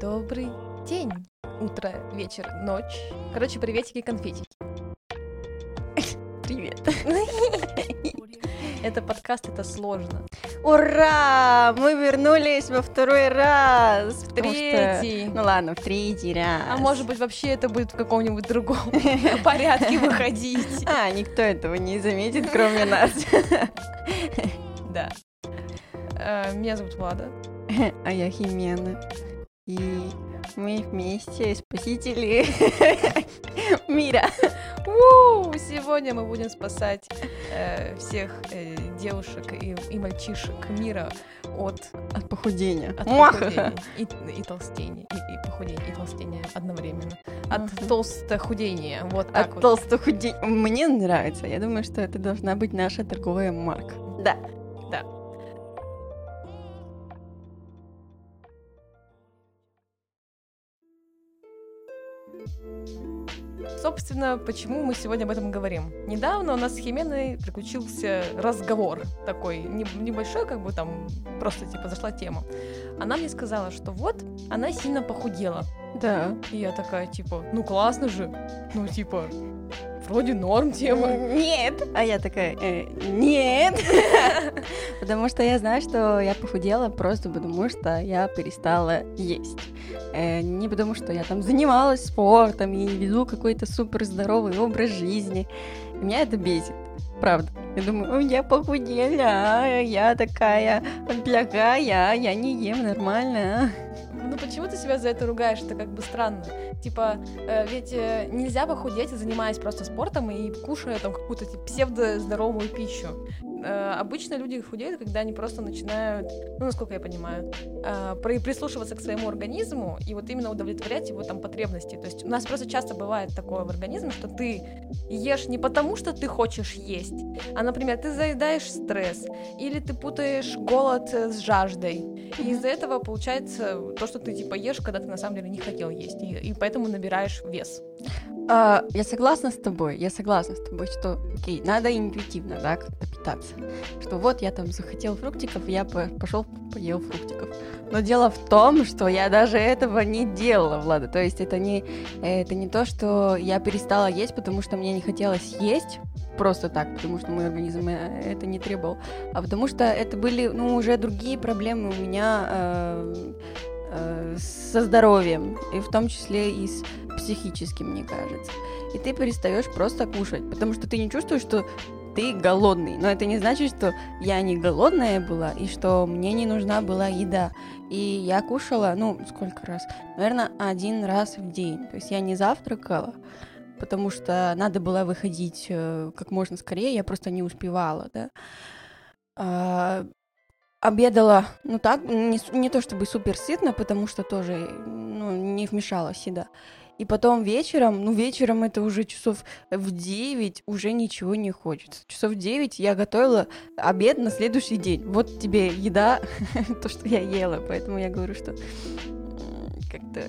Добрый день, утро, вечер, ночь. Короче, приветики, конфетики. Привет. Это подкаст, это сложно. Ура! Мы вернулись во второй раз. В что- третий. Ну ладно, в третий раз. А может быть, вообще это будет в каком-нибудь другом порядке выходить. А, никто этого не заметит, кроме нас. Да. Э, Меня зовут Влада. А я Химена. И мы вместе спасители мира. Сегодня мы будем спасать э, всех э, девушек и, и мальчишек мира от, От похудения. от похудения и, и толстения, и, и похудения, и толстения одновременно. От Мгм. толстохудения, вот так От вот. толстохудения. Мне нравится. Я думаю, что это должна быть наша торговая марка. Да. Собственно, почему мы сегодня об этом говорим? Недавно у нас с Хименой приключился разговор такой, не- небольшой, как бы там просто типа зашла тема. Она мне сказала, что вот она сильно похудела. Да. И я такая, типа, ну классно же, ну типа, вроде норм тема. Нет. А я такая, «Э, нет. Потому что я знаю, что я похудела просто потому, что я перестала есть. Э, Не потому, что я там занималась спортом и веду какой-то супер здоровый образ жизни. Меня это бесит. Правда. Я думаю, «Ой, я похудела, я такая плохая, я не ем нормально. Ну почему ты себя за это ругаешь? Это как бы странно. Типа, э, ведь э, нельзя похудеть, занимаясь просто спортом и кушая там какую-то типа, псевдоздоровую пищу. Э, обычно люди худеют, когда они просто начинают, ну, насколько я понимаю, э, при- прислушиваться к своему организму и вот именно удовлетворять его там потребности. То есть у нас просто часто бывает такое в организме, что ты ешь не потому, что ты хочешь есть, а, например, ты заедаешь стресс, или ты путаешь голод с жаждой. И из-за этого получается то, что ты типа ешь, когда ты на самом деле не хотел есть, и, и поэтому набираешь вес. А, я согласна с тобой, я согласна с тобой, что, окей, надо интуитивно, да, как-то питаться. Что вот я там захотел фруктиков, я пошел поел фруктиков. Но дело в том, что я даже этого не делала, Влада. То есть это не, это не то, что я перестала есть, потому что мне не хотелось есть, просто так, потому что мой организм э, это не требовал, а потому что это были, ну, уже другие проблемы у меня э, э, со здоровьем, и в том числе и с психическим, мне кажется. И ты перестаешь просто кушать, потому что ты не чувствуешь, что ты голодный. Но это не значит, что я не голодная была и что мне не нужна была еда. И я кушала, ну, сколько раз? Наверное, один раз в день. То есть я не завтракала, потому что надо было выходить э, как можно скорее, я просто не успевала, да. Обедала, ну так, не, не то чтобы супер сытно, потому что тоже, ну, не вмешалась еда. И потом вечером, ну, вечером это уже часов в 9 уже ничего не хочется. Часов в 9 я готовила обед на следующий день. Вот тебе еда, то, что я ела. Поэтому я говорю, что как-то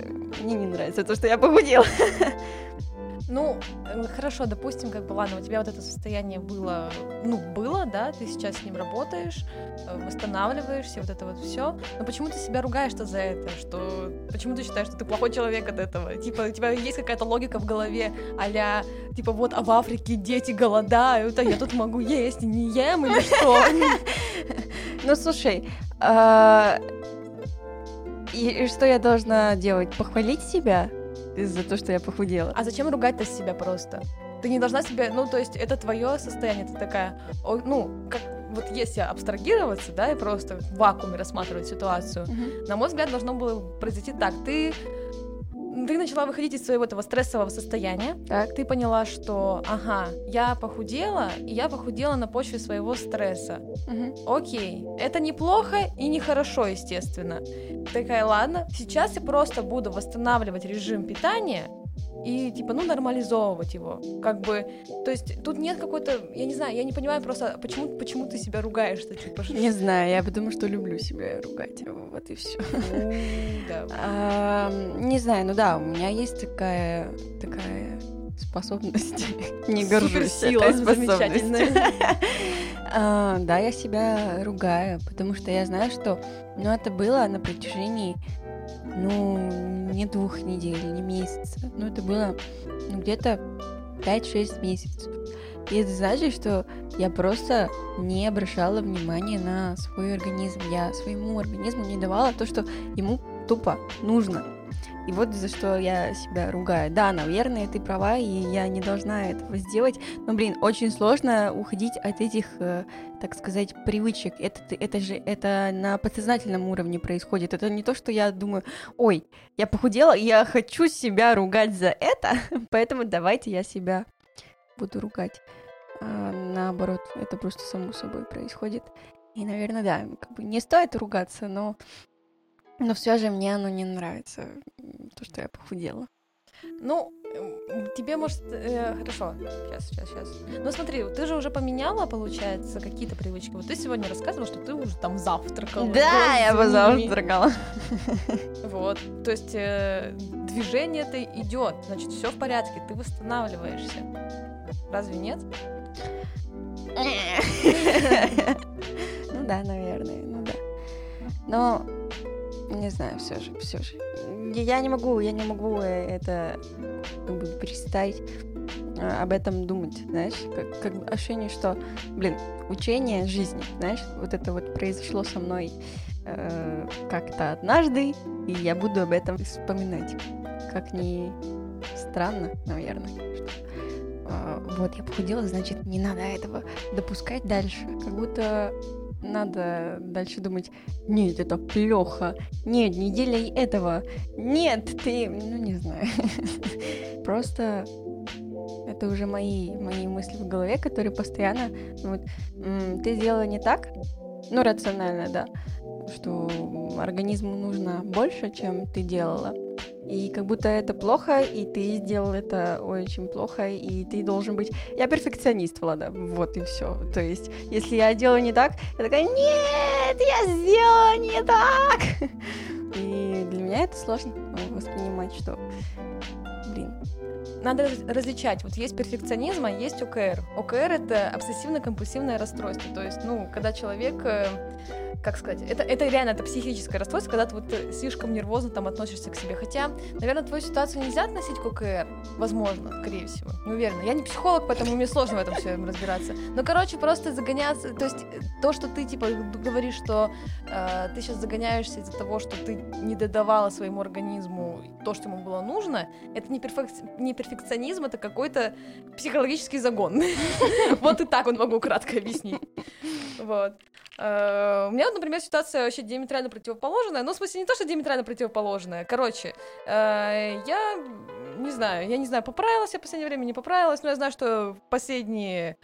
мне не нравится то, что я похудела. Ну, хорошо, допустим, как бы, ладно, у тебя вот это состояние было, ну, было, да, ты сейчас с ним работаешь, э, восстанавливаешься, вот это вот все. Но почему ты себя ругаешь-то за это? Что, почему ты считаешь, что ты плохой человек от этого? Типа, у тебя есть какая-то логика в голове, а типа, вот, а в Африке дети голодают, а я тут могу есть не ем, или что? Ну, слушай, а, и что я должна делать? Похвалить себя за то, что я похудела? А зачем ругать-то себя просто? Ты не должна себя, ну, то есть это твое состояние, ты такая, ну, как вот если абстрагироваться, да, и просто в вакууме рассматривать ситуацию, Мгм. на мой взгляд, должно было произойти так. Ты, ты начала выходить из своего этого стрессового состояния, Так. ты поняла, что, ага, я похудела, и я похудела на почве своего стресса. Мгм. Окей, это неплохо и нехорошо, естественно. Такая, ладно, сейчас я просто буду восстанавливать режим питания и, типа, ну, нормализовывать его. Как бы, то есть тут нет какой-то, я не знаю, я не понимаю просто, почему, почему ты себя ругаешь-то, типа, ш- Не знаю, я потому что люблю себя ругать. Вот и все. Ну, не знаю, ну да, у меня есть такая такая способность. Не горжусь этой способностью. замечательная. А, Да, я себя ругаю, потому что я знаю, что ну, это было на протяжении ну, не двух недель, не месяца. Ну, это было ну, где-то 5-6 месяцев. И это значит, что я просто не обращала внимания на свой организм. Я своему организму не давала то, что ему тупо нужно. И вот за что я себя ругаю. Да, наверное, ты права, и я не должна этого сделать. Но, блин, очень сложно уходить от этих, э, так сказать, привычек. Это, это же это на подсознательном уровне происходит. Это не то, что я думаю, ой, я похудела, я хочу себя ругать за это, поэтому давайте я себя буду ругать. А, наоборот, это просто само собой происходит. И, наверное, да, как бы не стоит ругаться, но но все же мне оно не нравится, то, что я похудела. Ну, тебе может... Э, хорошо, сейчас, сейчас, сейчас. Ну смотри, ты же уже поменяла, получается, какие-то привычки. Вот ты сегодня рассказывала, что ты уже там завтракала. Да, я позавтракала. Вот, то есть э, движение это идет, значит, все в порядке, ты восстанавливаешься. Разве нет? Ну да, наверное, ну да. Но не знаю, все же, все же. Я не могу, я не могу э, это как бы перестать э, об этом думать, знаешь, как, как ощущение, что, блин, учение жизни, знаешь, вот это вот произошло со мной э, как-то однажды, и я буду об этом вспоминать. Как ни странно, наверное, что э, вот я похудела, значит, не надо этого допускать дальше, как будто надо дальше думать, нет, это плохо, нет, не делай этого, нет, ты, ну не знаю, просто это уже мои, мои мысли в голове, которые постоянно, вот, ты сделала не так, ну рационально, да, что организму нужно больше, чем ты делала, и как будто это плохо, и ты сделал это очень плохо, и ты должен быть... Я перфекционист, Влада, вот и все. То есть, если я делаю не так, я такая, нет, я сделала не так. И для меня это сложно воспринимать, что, блин, надо различать. Вот есть перфекционизм, а есть ОКР. ОКР — это обсессивно-компульсивное расстройство. То есть, ну, когда человек э, как сказать, это, это реально это психическое расстройство, когда ты вот э, слишком нервозно там относишься к себе. Хотя, наверное, твою ситуацию нельзя относить к ОКР. Возможно, скорее всего. Не уверена. Я не психолог, поэтому мне сложно в этом все разбираться. Но, короче, просто загоняться. То есть, э, то, что ты типа говоришь, что э, ты сейчас загоняешься из-за того, что ты не додавала своему организму то, что ему было нужно, это не, перфек... не перфекционизм, это какой-то психологический загон. Вот и так он могу кратко объяснить. Вот. Э, у меня, например, ситуация вообще диаметрально противоположная. Ну, в смысле, не то, что диаметрально противоположная. Короче, э, я не знаю, я не знаю, поправилась я в последнее время, не поправилась, но я знаю, что последние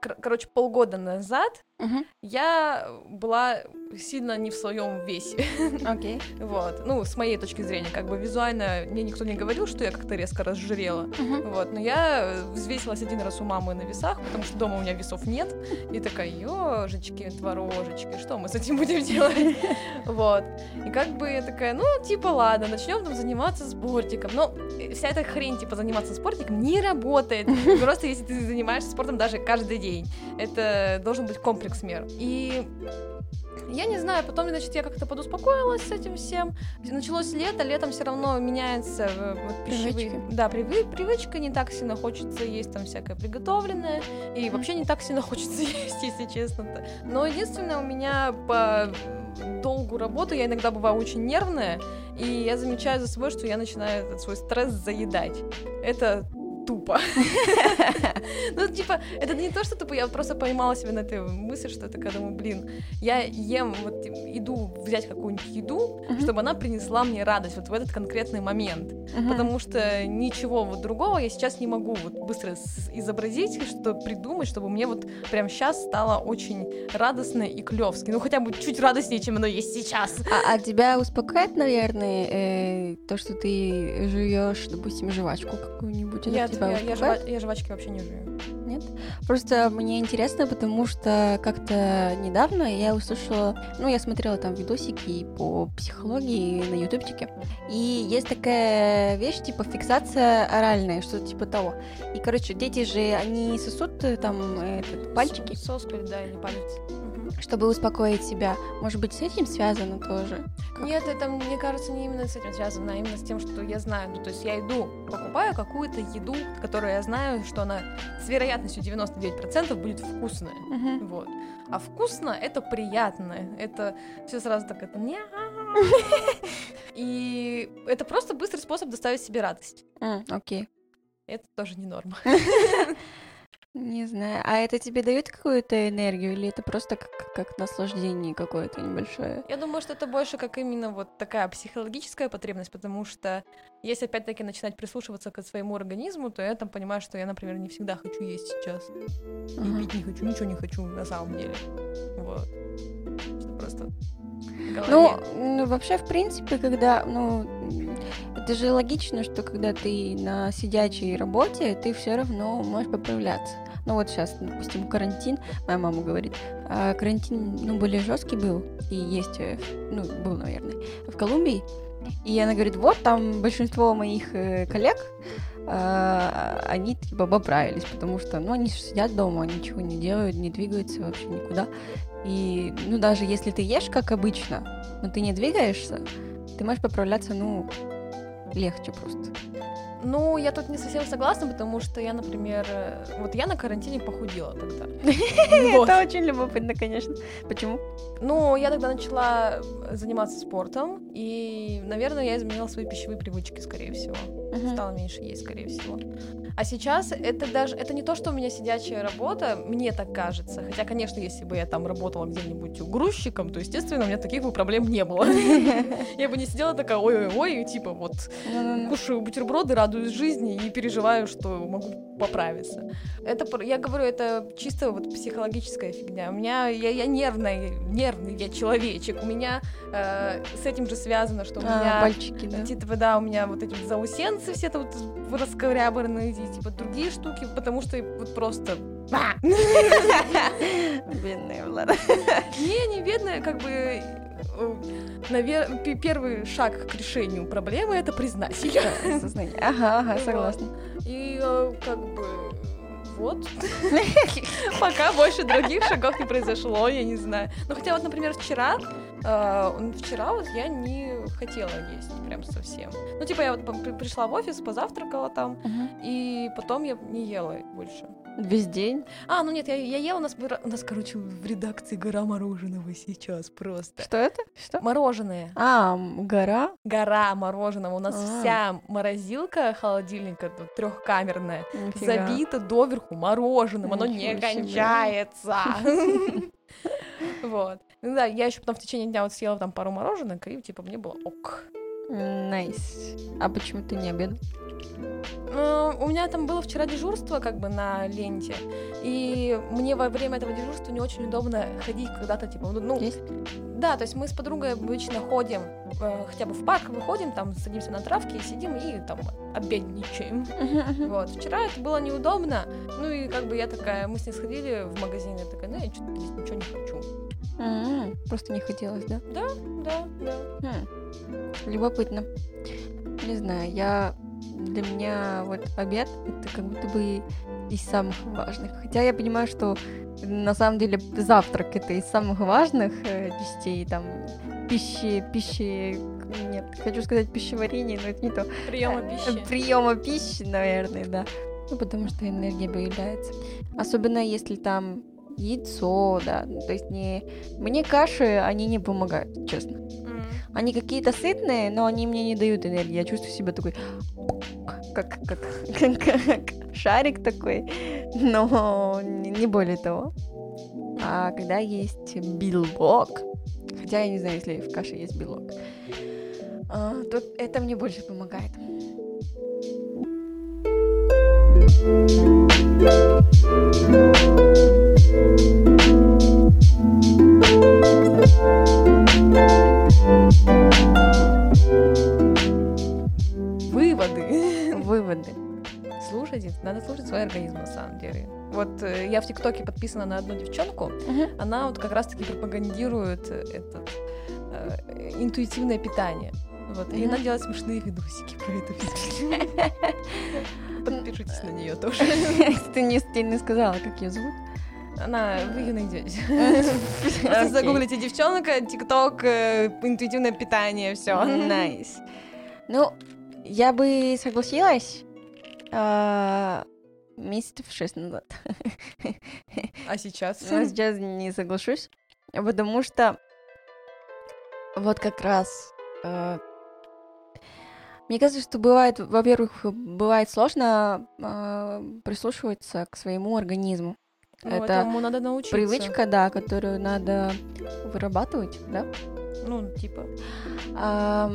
короче, полгода назад угу. я была сильно не в своем весе. Окей. Okay. вот. Ну, с моей точки зрения, как бы визуально мне никто не говорил, что я как-то резко разжирела. Вот. Но я взвесилась один раз у мамы на весах, потому что дома у меня весов нет. И такая, ежечки, творожечки, что мы с этим будем делать? вот. И как бы я такая, ну, типа, ладно, начнем там заниматься спортиком. Но вся эта хрень, типа, заниматься спортиком не работает. Просто если ты занимаешься спортом даже каждый день. Это должен быть комплекс мер. И я не знаю, потом, значит, я как-то подуспокоилась с этим всем. Началось лето, летом все равно меняется э, вот, пищевые... Привычка. Да, привы... привычка, не так сильно хочется есть там всякое приготовленное, и вообще не так сильно хочется есть, если честно. -то. Но единственное, у меня по долгу работы я иногда бываю очень нервная, и я замечаю за собой, что я начинаю этот свой стресс заедать. Это тупо. Ну, типа, это не то, что тупо, я просто поймала себя на этой мысли, что это когда думаю, блин, я ем, вот иду взять какую-нибудь еду, чтобы она принесла мне радость вот в этот конкретный момент. Потому что ничего вот другого я сейчас не могу вот быстро изобразить, что придумать, чтобы мне вот прям сейчас стало очень радостно и клевски. Ну, хотя бы чуть радостнее, чем оно есть сейчас. А, а тебя успокаивает, наверное, э, то, что ты жуешь, допустим, жвачку какую-нибудь? Я тебя я, я, жва... я жвачки вообще не жую. Нет? Просто мне интересно, потому что как-то недавно я услышала, ну, я смотрела там видосики по психологии на ютубчике, и есть такая вещь, типа фиксация оральная, что-то типа того. И, короче, дети же, они сосут э, там этот, пальчики. Соскуль, да, или палец. Чтобы успокоить себя. Может быть, с этим связано тоже? Как? Нет, это, мне кажется, не именно с этим связано, а именно с тем, что я знаю. Ну, то есть я иду, покупаю какую-то еду, которую я знаю, что она с вероятностью 99% будет вкусная. Мгм. Вот. А вкусно это приятно. Это все сразу так это. И это просто быстрый способ доставить себе радость. Окей. Это тоже не норма. Не знаю. А это тебе дает какую-то энергию или это просто как, как наслаждение какое-то небольшое? Я думаю, что это больше как именно вот такая психологическая потребность, потому что если опять-таки начинать прислушиваться к своему организму, то я там понимаю, что я, например, не всегда хочу есть сейчас. И Ага. пить не хочу, ничего не хочу на самом деле. Вот. Что просто. Ну, ну, вообще, в принципе, когда, ну, это же логично, что когда ты на сидячей работе, ты все равно можешь поправляться. Ну вот сейчас, допустим, карантин, моя мама говорит, а, карантин, ну, более жесткий был, и есть, э, ну, был, наверное, в Колумбии, и она говорит, вот там большинство моих э, коллег, а, они типа поправились, потому что, ну, они сидят дома, ничего не делают, не двигаются вообще никуда. И, ну, даже если ты ешь как обычно, но ты не двигаешься, ты можешь поправляться, ну, легче просто. Ну, я тут не совсем согласна, потому что я, например, э, вот я на карантине похудела тогда. Это очень любопытно, конечно. Почему? Ну, я тогда начала заниматься спортом, и, наверное, я изменила свои пищевые привычки, скорее всего. Стала меньше есть, скорее всего. А сейчас это даже, это не то, что у меня сидячая работа, мне так кажется. Хотя, конечно, если бы я там работала где-нибудь грузчиком, то, естественно, у меня таких бы проблем не было. Я бы не сидела такая, ой-ой-ой, типа вот кушаю бутерброды, радуюсь жизни и переживаю, что могу поправиться. Это, я говорю, это чисто вот психологическая фигня. У меня, я, я нервный, нервный я человечек. У меня э, с этим же связано, что у А, меня... пальчики, да. Типа, да, у меня вот эти вот заусенцы все это вот раскорябанные, и, типа, другие штуки, потому что вот просто... Бедная Влада. Не, не бедная, как бы... Наверное, первый шаг к решению проблемы это признать ее. Сознание. Ага, ага, Вот. согласна. И э, как бы вот. Пока больше других шагов не произошло, я не знаю. Ну хотя вот, например, вчера, э, вчера вот я не хотела есть прям совсем. Ну типа я вот пришла в офис, позавтракала там, Мгм. и потом я не ела больше. Весь день? А, ну нет, я, я ела, у нас, у нас, короче, в редакции гора мороженого сейчас просто. Что это? Что? Мороженое. А, гора? Гора мороженого. У нас А. вся морозилка холодильника трехкамерная. Нифига. забито доверху мороженым, оно не Ничего себе. кончается. Вот. Ну да, я еще потом в течение дня вот съела там пару мороженок, и типа мне было ок. Nice. А почему ты не обедал? Ну, У меня там было вчера дежурство как бы на ленте, и мне во время этого дежурства не очень удобно ходить куда-то, типа, ну, Есть? да, то есть мы с подругой обычно ходим, э, хотя бы в парк выходим, там садимся на травке и сидим и там обедничаем. Вот, вчера это было неудобно, ну и как бы я такая, мы с ней сходили в магазин, я такая, ну я что-то здесь ничего не хочу. М, Просто не хотелось, да? Да, да, да. Хм, Любопытно. Не знаю, я для меня вот обед это как будто бы из самых важных. Хотя я понимаю, что на самом деле завтрак это из самых важных э, частей там пищи, пищи, нет, хочу сказать пищеварение, но это не то. Приема пищи. Приема пищи, наверное, да. Ну, потому что энергия появляется. Особенно если там яйцо, да. Ну, То есть не... Мне каши, они не помогают, честно. М. Они какие-то сытные, но они мне не дают энергии. Я чувствую себя такой, как, как, как шарик такой, но не более того. А когда есть белок, хотя я не знаю, если в каше есть белок, а, то это мне больше помогает. Выводы. Выводы. Слушайте, надо слушать свой организм на самом деле. Вот э, я в ТикТоке подписана на одну девчонку, она вот как раз-таки пропагандирует э, этот э, интуитивное питание. Вот, и Мгм. она делает смешные видосики про это все. Подпишитесь на нее тоже. Ты не сказала, как ее зовут? Она, вы ее найдете. Загуглите девчонка, тикток, э, интуитивное питание, все. Nice. Ну, я бы согласилась а, месяцев шесть назад. А сейчас? Но сейчас не соглашусь, потому что вот как раз э, мне кажется, что бывает, во-первых, бывает сложно э, прислушиваться к своему организму. Ну, Это этому надо научиться. Привычка, да, которую надо вырабатывать, да. Ну, типа. А,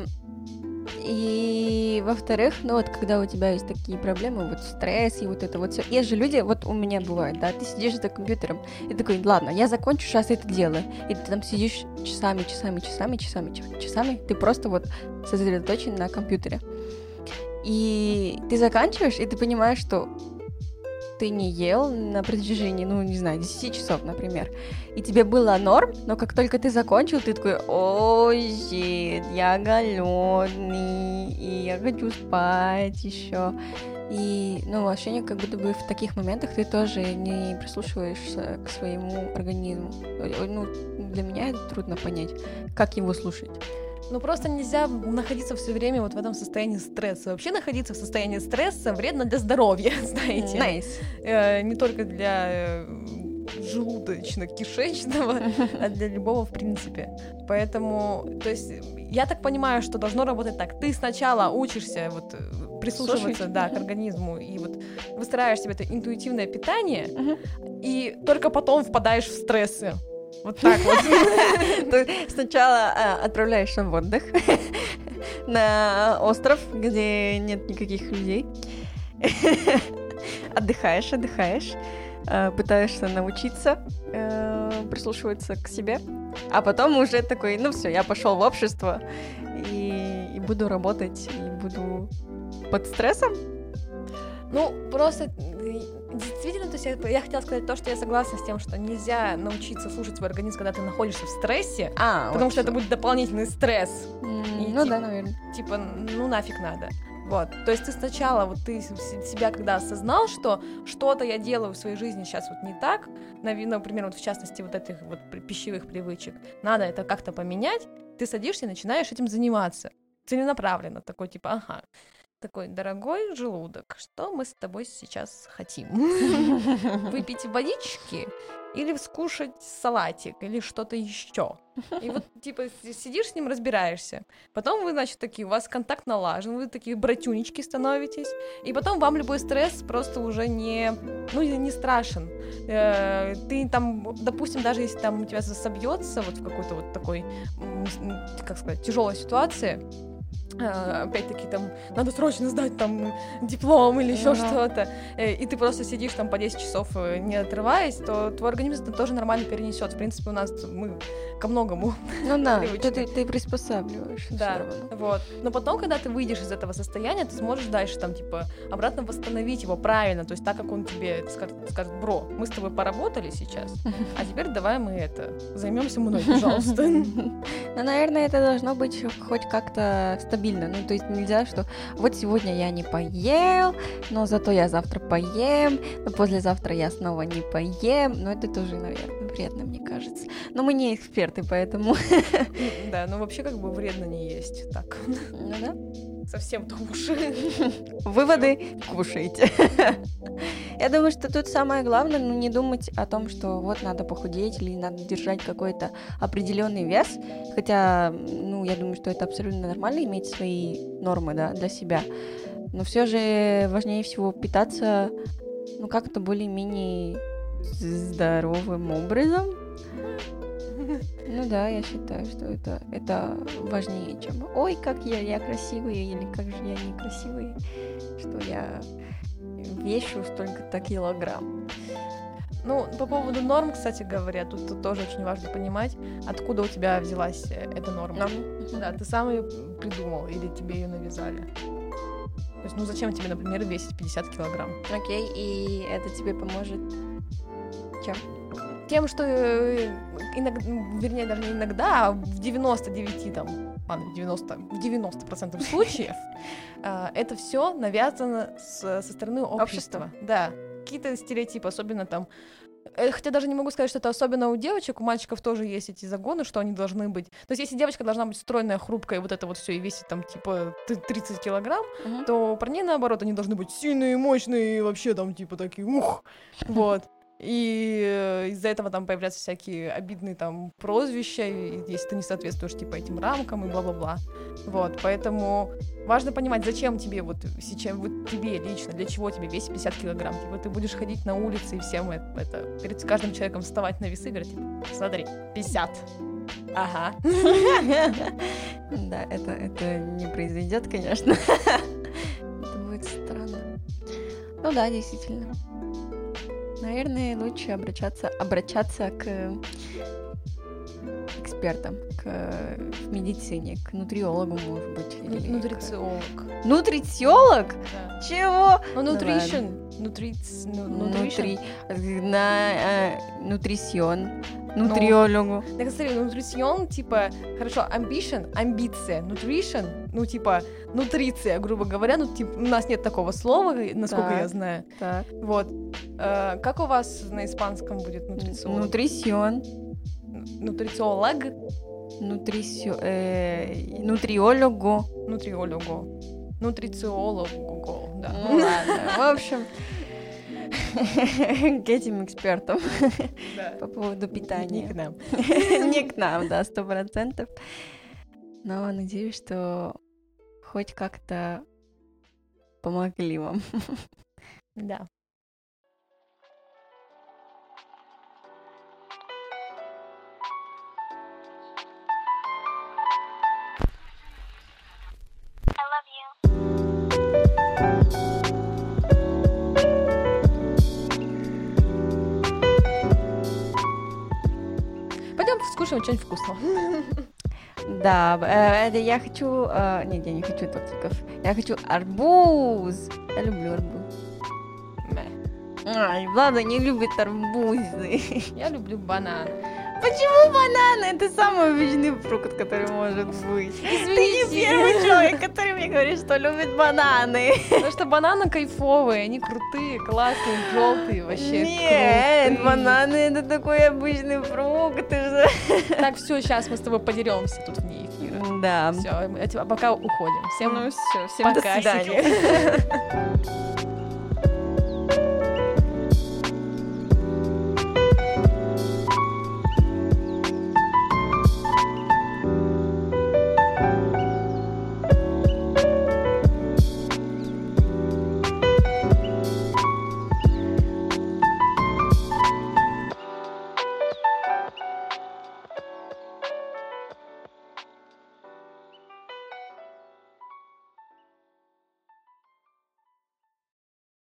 и во-вторых, ну вот когда у тебя есть такие проблемы, вот стресс и вот это вот все. Есть же люди, вот у меня бывает, да, ты сидишь за компьютером и такой, ладно, я закончу сейчас это дело. И ты там сидишь часами, часами, часами, часами, часами, ты просто вот сосредоточен на компьютере. И ты заканчиваешь, и ты понимаешь, что ты не ел на протяжении, ну, не знаю, 10 часов, например, и тебе было норм, но как только ты закончил, ты такой, ой, щит, я голодный, и я хочу спать еще. И, ну, ощущение, как будто бы в таких моментах ты тоже не прислушиваешься к своему организму. Ну, для меня это трудно понять, как его слушать. Ну просто нельзя находиться все время вот в этом состоянии стресса. Вообще находиться в состоянии стресса вредно для здоровья, знаете. Nice. Э, не только для э, желудочно-кишечного, а для любого в принципе. Поэтому, то есть, я так понимаю, что должно работать так. Ты сначала учишься вот э, прислушиваться, да, к организму и вот выстраиваешь себе это интуитивное питание, и только потом впадаешь в стрессы. Вот так вот. Сначала а, отправляешься в отдых на остров, где нет никаких людей. Отдыхаешь, отдыхаешь, а, пытаешься научиться э, прислушиваться к себе, а потом уже такой, ну все, я пошел в общество и, и буду работать, и буду под стрессом. Ну, просто действительно, то есть я, я хотела сказать то, что я согласна с тем, что нельзя научиться слушать свой организм, когда ты находишься в стрессе, а, потому вот что, что это будет дополнительный стресс. Mm, и, ну типа, да, наверное. Типа, ну нафиг надо. Вот, то есть ты сначала, вот ты себя когда осознал, что что-то я делаю в своей жизни сейчас вот не так, например, вот в частности вот этих вот пищевых привычек, надо это как-то поменять, ты садишься и начинаешь этим заниматься целенаправленно, такой типа, ага, такой, дорогой желудок, что мы с тобой сейчас хотим? Выпить водички или скушать салатик или что-то еще? И вот, типа, сидишь с ним, разбираешься. Потом вы, значит, такие, у вас контакт налажен, вы такие братюнички становитесь. И потом вам любой стресс просто уже не, ну, не страшен. Э, ты там, допустим, даже если там у тебя засобьется вот в какой-то вот такой, как сказать, тяжелой ситуации, опять-таки там надо срочно сдать там диплом или еще uh-huh. что-то, э, и ты просто сидишь там по 10 часов э, не отрываясь, то твой организм это тоже нормально перенесет. В принципе, у нас мы ко многому. Ну да, ты, ты, ты приспосабливаешь. Да, вот. Но потом, когда ты выйдешь из этого состояния, ты сможешь дальше там типа обратно восстановить его правильно, то есть так, как он тебе скажет, скажет бро, мы с тобой поработали сейчас, а теперь давай мы это займемся мной, пожалуйста. Ну, наверное, это должно быть хоть как-то стабильно. Ну, то есть нельзя, что вот сегодня я не поел, но зато я завтра поем, но послезавтра я снова не поем. Но это тоже, наверное, вредно, мне кажется. Но мы не эксперты, поэтому... Да, но вообще как бы вредно не есть. Так. Ну да совсем-то уж. Выводы кушайте. Я думаю, что тут самое главное, ну, не думать о том, что вот надо похудеть или надо держать какой-то определенный вес. Хотя, ну, я думаю, что это абсолютно нормально иметь свои нормы, да, для себя. Но все же важнее всего питаться, ну, как-то более-менее здоровым образом. Ну да, я считаю, что это, это важнее, чем «Ой, как я, я красивый» или «Как же я некрасивый», что я вешу столько-то килограмм. Ну, по поводу норм, кстати говоря, тут, тут тоже очень важно понимать, откуда у тебя взялась э, эта норма. Mm-hmm. Да, ты сам ее придумал или тебе ее навязали. То есть, ну зачем тебе, например, весить 50 килограмм? Окей, и это тебе поможет чем? Тем, что э, иногда, вернее, даже не иногда, а в 99 там, ладно, 90, в 90 процентов случаев э, это все навязано со стороны общества. Да, какие-то стереотипы, особенно там э, хотя даже не могу сказать, что это особенно у девочек, у мальчиков тоже есть эти загоны, что они должны быть. То есть если девочка должна быть стройная, хрупкая, и вот это вот все и весит там типа т- 30 килограмм, Мгм. то у парней наоборот, они должны быть сильные, мощные, и вообще там типа такие, ух, вот. И из-за этого там появляются всякие обидные там прозвища, если ты не соответствуешь типа этим рамкам и бла-бла-бла. Вот, поэтому важно понимать, зачем тебе вот сейчас, вот тебе лично, для чего тебе весит 50 килограмм. Типа ты будешь ходить на улице и всем это, это перед каждым человеком вставать на весы и говорить, типа, смотри, 50. Ага. Да, это, это не произойдет, конечно. Это будет странно. Ну да, действительно. Наверное, лучше обращаться, обращаться к экспертам, к в медицине, к нутриологу, может быть. или к- Нутрициолог. Нутрициолог? Да. Чего? Ну, Ну nutrition. Нутриц... ну, Нутри... На э, нутрисион. Нутриологу. Так, смотри, нутрицион, типа, хорошо, ambition, амбиция, nutrition, ну, типа, нутриция, грубо говоря, ну, типа, у нас нет такого слова, насколько Так. я знаю. Так. Вот. Э, как у вас на испанском будет нутрициолог? Нутрисион. Нутрициолог? Нутрисио... э, Нутриологу. Нутриологу. Нутрициологу, да. Ну ладно. В общем, к этим экспертам Да. по поводу Не питания. к нам. Не к нам, да, сто процентов. Но надеюсь, что хоть как-то помогли вам. Да. Что-нибудь вкусного. Да, э, это я хочу... э, Нет, я не хочу тортиков. Я хочу арбуз. Я люблю арбуз. Ай, Влада не любит арбузы. Я люблю банан. Почему бананы? Это самый обычный фрукт, который может быть. Ты не Извините. первый человек, который мне говорит, что любит бананы. Потому что бананы кайфовые, они крутые, классные, желтые, вообще Нет, крутые. бананы это такой обычный фрукт. Так, все, сейчас мы с тобой подеремся тут вне эфира. Да. Все, пока уходим. Всем Ну все, всем до пока. свидания.